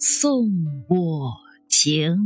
送我情。